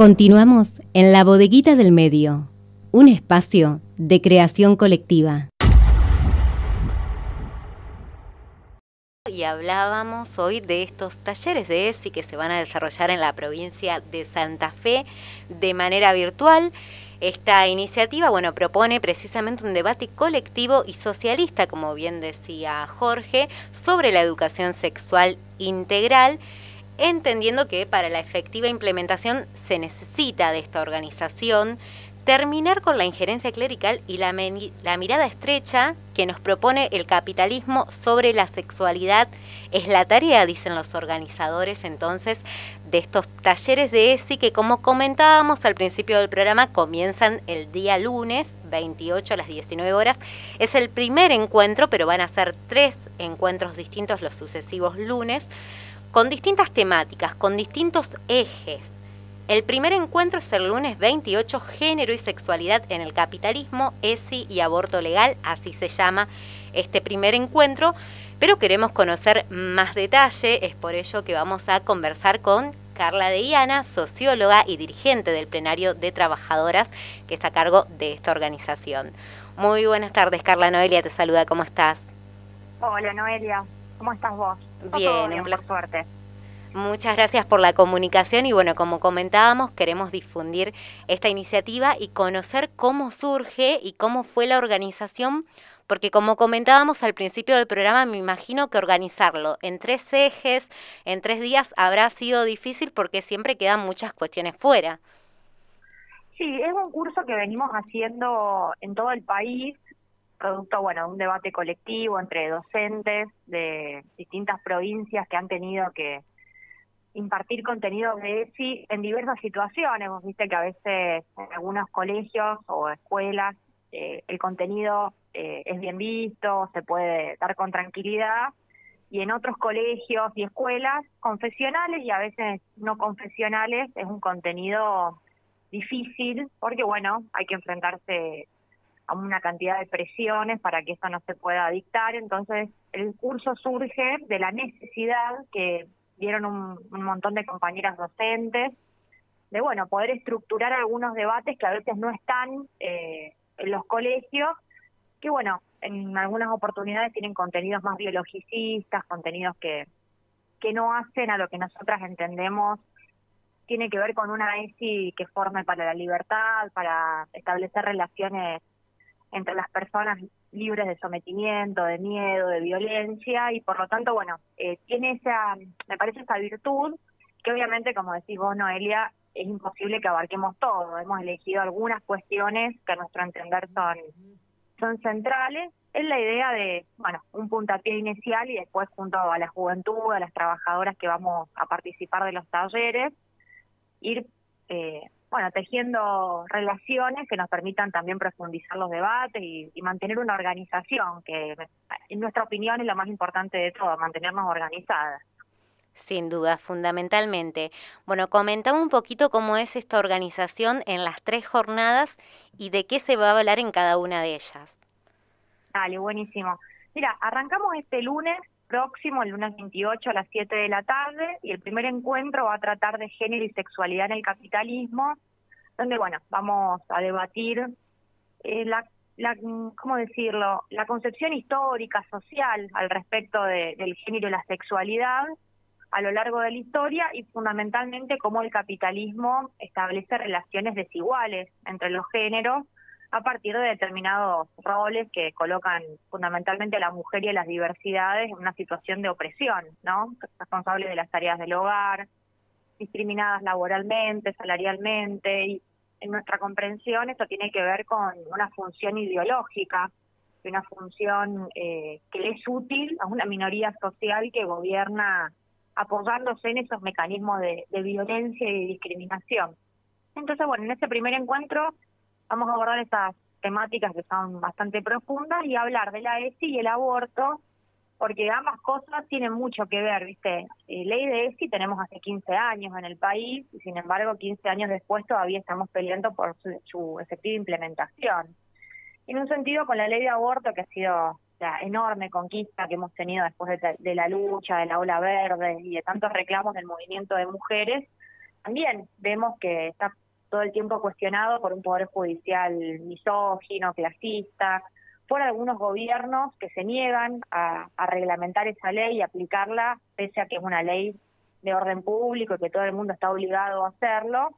Continuamos en la bodeguita del medio, un espacio de creación colectiva. Y hablábamos hoy de estos talleres de ESI que se van a desarrollar en la provincia de Santa Fe de manera virtual. Esta iniciativa, bueno, propone precisamente un debate colectivo y socialista, como bien decía Jorge, sobre la educación sexual integral entendiendo que para la efectiva implementación se necesita de esta organización terminar con la injerencia clerical y la, mirada estrecha que nos propone el capitalismo sobre la sexualidad es la tarea, dicen los organizadores entonces, de estos talleres de ESI que como comentábamos al principio del programa comienzan el día lunes 28 a las 19 horas. Es el primer encuentro, pero van a ser tres encuentros distintos los sucesivos lunes con distintas temáticas, con distintos ejes. El primer encuentro es el lunes 28, Género y Sexualidad en el Capitalismo, ESI y Aborto Legal, así se llama este primer encuentro, pero queremos conocer más detalle, es por ello que vamos a conversar con Carla de Iana, socióloga y dirigente del plenario de trabajadoras que está a cargo de esta organización. Muy buenas tardes, Carla Noelia, te saluda, ¿cómo estás? Hola, Noelia, ¿cómo estás vos? Bien, en placer. Suerte. Muchas gracias por la comunicación y bueno, como comentábamos, queremos difundir esta iniciativa y conocer cómo surge y cómo fue la organización, porque como comentábamos al principio del programa, me imagino que organizarlo en tres ejes, en tres días, habrá sido difícil porque siempre quedan muchas cuestiones fuera. Sí, es un curso que venimos haciendo en todo el país producto, bueno, de un debate colectivo entre docentes de distintas provincias que han tenido que impartir contenido de ESI en diversas situaciones. Vos viste que a veces en algunos colegios o escuelas eh, el contenido eh, es bien visto, se puede dar con tranquilidad, y en otros colegios y escuelas confesionales y a veces no confesionales es un contenido difícil porque, bueno, hay que enfrentarse a una cantidad de presiones para que esto no se pueda dictar. Entonces, el curso surge de la necesidad que dieron un, montón de compañeras docentes de, bueno, poder estructurar algunos debates que a veces no están eh, en los colegios, que, bueno, en algunas oportunidades tienen contenidos más biologicistas, contenidos que, que no hacen a lo que nosotras entendemos tiene que ver con una ESI que forme para la libertad, para establecer relaciones entre las personas libres de sometimiento, de miedo, de violencia y por lo tanto, bueno, eh, tiene esa, me parece esa virtud que obviamente, como decís vos, Noelia, es imposible que abarquemos todo. Hemos elegido algunas cuestiones que a nuestro entender son, son centrales. Es la idea de, bueno, un puntapié inicial y después junto a la juventud, a las trabajadoras que vamos a participar de los talleres, ir eh, bueno, tejiendo relaciones que nos permitan también profundizar los debates y, mantener una organización, que en nuestra opinión es lo más importante de todo, mantenernos organizadas. Sin duda, fundamentalmente. Bueno, comentamos un poquito cómo es esta organización en las tres jornadas y de qué se va a hablar en cada una de ellas. Dale, buenísimo. Mira, arrancamos este lunes próximo, el lunes 28 a las 7 de la tarde, y el primer encuentro va a tratar de género y sexualidad en el capitalismo, donde, bueno, vamos a debatir eh, la, la, ¿cómo decirlo?, la concepción histórica, social al respecto del género y la sexualidad a lo largo de la historia y fundamentalmente cómo el capitalismo establece relaciones desiguales entre los géneros a partir de determinados roles que colocan fundamentalmente a la mujer y a las diversidades en una situación de opresión, ¿no? Responsables de las tareas del hogar, discriminadas laboralmente, salarialmente, y en nuestra comprensión esto tiene que ver con una función ideológica, una función eh, que es útil a una minoría social que gobierna apoyándose en esos mecanismos de, de violencia y discriminación. Entonces, bueno, en este primer encuentro vamos a abordar estas temáticas que son bastante profundas y hablar de la ESI y el aborto, porque ambas cosas tienen mucho que ver, ¿viste? Eh, ley de ESI tenemos hace 15 años en el país y sin embargo 15 años después todavía estamos peleando por su, efectiva implementación. En un sentido, con la ley de aborto, que ha sido la enorme conquista que hemos tenido después de, de la lucha, de la ola verde y de tantos reclamos del movimiento de mujeres, también vemos que está todo el tiempo cuestionado por un poder judicial misógino, clasista, por algunos gobiernos que se niegan a, reglamentar esa ley y aplicarla, pese a que es una ley de orden público y que todo el mundo está obligado a hacerlo.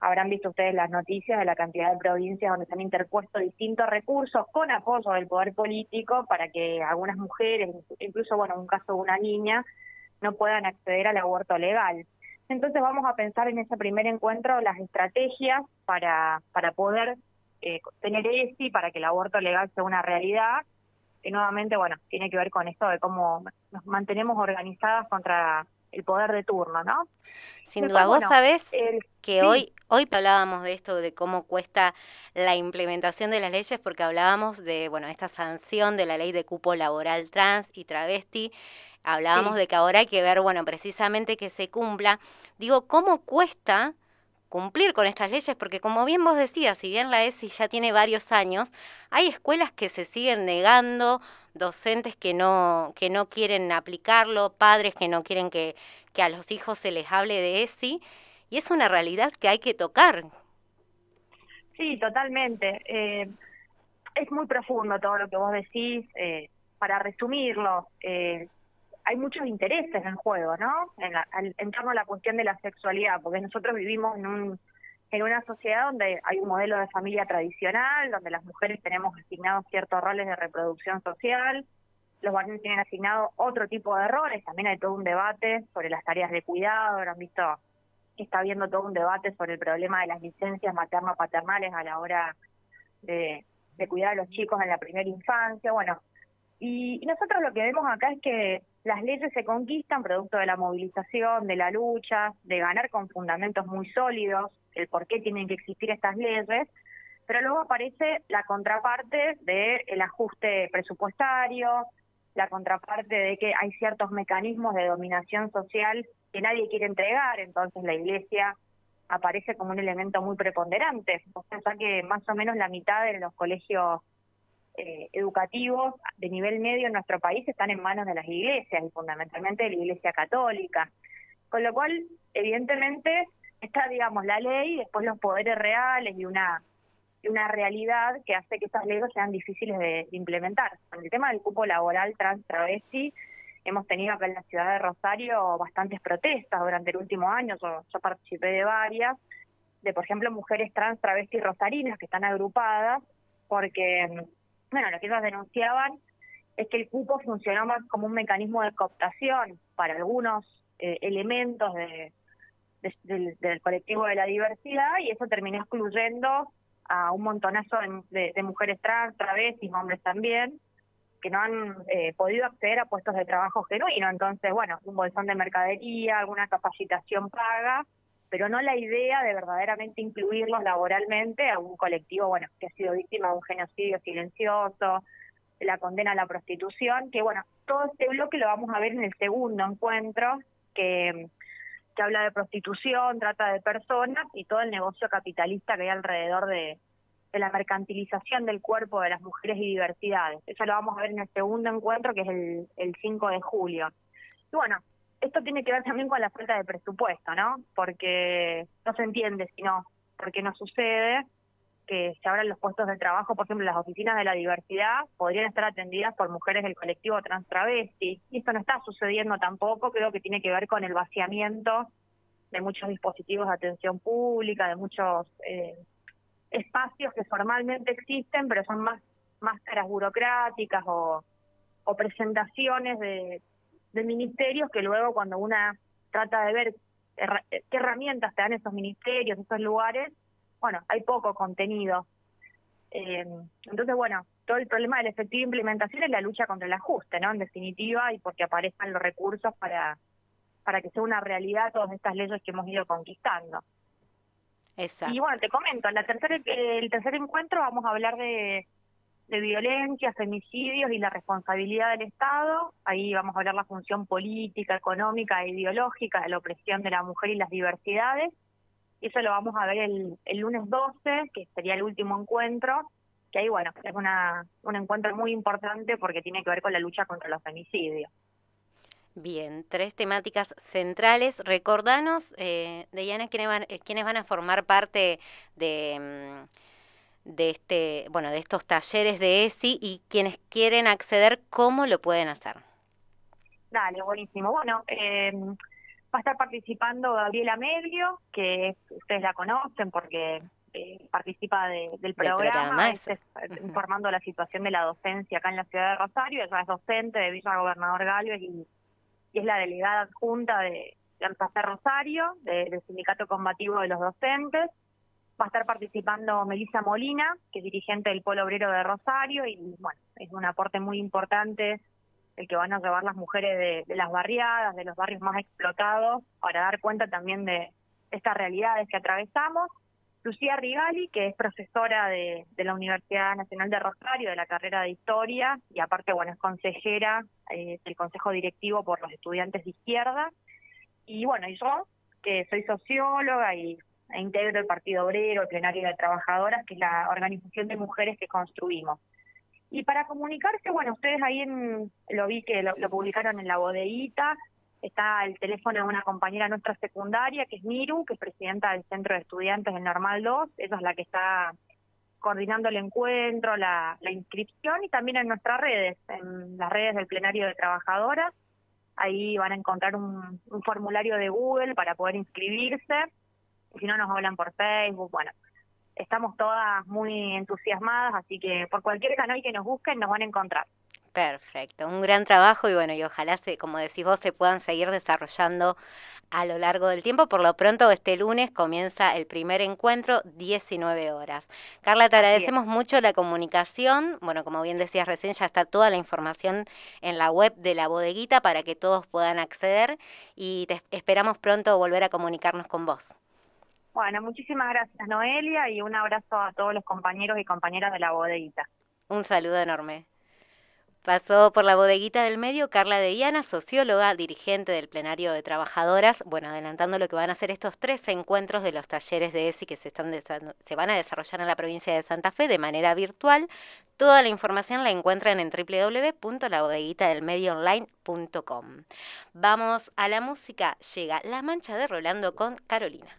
Habrán visto ustedes las noticias de la cantidad de provincias donde se han interpuesto distintos recursos con apoyo del poder político para que algunas mujeres, incluso bueno, en un caso de una niña, no puedan acceder al aborto legal. Entonces vamos a pensar en ese primer encuentro las estrategias para, para poder eh, tener ESI, para que el aborto legal sea una realidad, que nuevamente, bueno, tiene que ver con esto de cómo nos mantenemos organizadas contra el poder de turno, ¿no? Sin duda, vos sabés que hoy, hoy hablábamos de esto, de cómo cuesta la implementación de las leyes, porque hablábamos de, bueno, esta sanción de la ley de cupo laboral trans y travesti, Hablábamos de que ahora hay que ver, bueno, precisamente que se cumpla. Digo, ¿cómo cuesta cumplir con estas leyes? Porque como bien vos decías, si bien la ESI ya tiene varios años, hay escuelas que se siguen negando, docentes que no, que no quieren aplicarlo, padres que no quieren que, que a los hijos se les hable de ESI, y es una realidad que hay que tocar. Sí, totalmente. Eh, es muy profundo todo lo que vos decís. Eh, para resumirlo, eh, hay muchos intereses en juego, ¿no? En, torno a la cuestión de la sexualidad, porque nosotros vivimos en un en una sociedad donde hay un modelo de familia tradicional, donde las mujeres tenemos asignados ciertos roles de reproducción social, los varones tienen asignados otro tipo de roles, también hay todo un debate sobre las tareas de cuidado, habrán visto está habiendo todo un debate sobre el problema de las licencias materno-paternales a la hora de, de cuidar a los chicos en la primera infancia, bueno, y, nosotros lo que vemos acá es que las leyes se conquistan producto de la movilización, de la lucha, de ganar con fundamentos muy sólidos, el por qué tienen que existir estas leyes, pero luego aparece la contraparte del ajuste presupuestario, la contraparte de que hay ciertos mecanismos de dominación social que nadie quiere entregar, entonces la iglesia aparece como un elemento muy preponderante. O sea que más o menos la mitad de los colegios eh, educativos de nivel medio en nuestro país están en manos de las iglesias y fundamentalmente de la iglesia católica. Con lo cual, evidentemente, está, digamos, la ley, después los poderes reales y una una realidad que hace que estas leyes sean difíciles de, implementar. Con el tema del cupo laboral trans travesti, hemos tenido acá en la ciudad de Rosario bastantes protestas durante el último año, yo, yo participé de varias, de por ejemplo mujeres trans travesti rosarinas que están agrupadas porque bueno, lo que ellos denunciaban es que el cupo funcionaba como un mecanismo de cooptación para algunos eh, elementos de, del, colectivo de la diversidad y eso terminó excluyendo a un montonazo de, mujeres trans, travestis, hombres también, que no han eh, podido acceder a puestos de trabajo genuino. Entonces, bueno, un bolsón de mercadería, alguna capacitación paga, pero no la idea de verdaderamente incluirlos laboralmente a un colectivo, bueno, que ha sido víctima de un genocidio silencioso, la condena a la prostitución, que bueno, todo este bloque lo vamos a ver en el segundo encuentro, que, que habla de prostitución, trata de personas y todo el negocio capitalista que hay alrededor de, de la mercantilización del cuerpo de las mujeres y diversidades. Eso lo vamos a ver en el segundo encuentro, que es el, el 5 de julio. Y bueno, esto tiene que ver también con la falta de presupuesto, ¿no? Porque no se entiende si no, porque no sucede que se abran los puestos de trabajo, por ejemplo, las oficinas de la diversidad podrían estar atendidas por mujeres del colectivo trans travesti. Y esto no está sucediendo tampoco, creo que tiene que ver con el vaciamiento de muchos dispositivos de atención pública, de muchos eh, espacios que formalmente existen, pero son más máscaras burocráticas o presentaciones de, de ministerios que luego cuando una trata de ver qué herramientas te dan esos ministerios, esos lugares, bueno, hay poco contenido. Eh, entonces, bueno, todo el problema de la efectiva implementación es la lucha contra el ajuste, ¿no? En definitiva, y porque aparezcan los recursos para, para que sea una realidad todas estas leyes que hemos ido conquistando. Exacto. Y bueno, te comento, en la tercera, el tercer encuentro vamos a hablar de de violencia, femicidios y la responsabilidad del Estado. Ahí vamos a hablar la función política, económica e ideológica de la opresión de la mujer y las diversidades. Eso lo vamos a ver el, el lunes 12, que sería el último encuentro, que ahí, bueno, es una, un encuentro muy importante porque tiene que ver con la lucha contra los femicidios. Bien, tres temáticas centrales. Recordanos, eh, Diana, quiénes van, eh, quiénes van a formar parte de, mm, de, este, bueno, de estos talleres de ESI y quienes quieren acceder, ¿cómo lo pueden hacer? Dale, buenísimo. Bueno, eh, va a estar participando Gabriela Medio, que ustedes la conocen porque eh, participa del programa, informando la situación de la docencia acá en la ciudad de Rosario. Ella es docente de Villa Gobernador Galvez y y es la delegada adjunta de, de Rosario, del Sindicato Combativo de los Docentes. Va a estar participando Melissa Molina, que es dirigente del Polo Obrero de Rosario, y bueno, es un aporte muy importante el que van a llevar las mujeres de, las barriadas, de los barrios más explotados, para dar cuenta también de estas realidades que atravesamos. Lucía Rigali, que es profesora de, la Universidad Nacional de Rosario, de la carrera de Historia, y aparte, bueno, es consejera eh, del Consejo Directivo por los estudiantes de izquierda. Y bueno, y yo, que soy socióloga y integro el Partido Obrero, el Plenario de Trabajadoras, que es la organización de mujeres que construimos. Y para comunicarse, bueno, ustedes ahí en, lo vi que lo, publicaron en la bodeguita, está el teléfono de una compañera nuestra secundaria, que es Miru, que es presidenta del Centro de Estudiantes del Normal 2, ella es la que está coordinando el encuentro, la, inscripción y también en nuestras redes, en las redes del plenario de trabajadoras. Ahí van a encontrar un, formulario de Google para poder inscribirse. Y si no, nos hablan por Facebook. Bueno, estamos todas muy entusiasmadas, así que por cualquier canal que nos busquen nos van a encontrar. Perfecto, un gran trabajo y bueno, y ojalá, se, como decís vos, se puedan seguir desarrollando a lo largo del tiempo. Por lo pronto, este lunes comienza el primer encuentro, 19 horas. Carla, te agradecemos mucho la comunicación. Bueno, como bien decías recién, ya está toda la información en la web de la bodeguita para que todos puedan acceder y te esperamos pronto volver a comunicarnos con vos. Bueno, muchísimas gracias Noelia y un abrazo a todos los compañeros y compañeras de la bodeguita. Un saludo enorme. Pasó por la bodeguita del medio Carla de Iana, socióloga, dirigente del plenario de trabajadoras, bueno, adelantando lo que van a ser estos tres encuentros de los talleres de ESI que se, están se van a desarrollar en la provincia de Santa Fe de manera virtual. Toda la información la encuentran en www.labodeguitadelmedioonline.com. Vamos a la música. Llega La Mancha de Rolando con Carolina.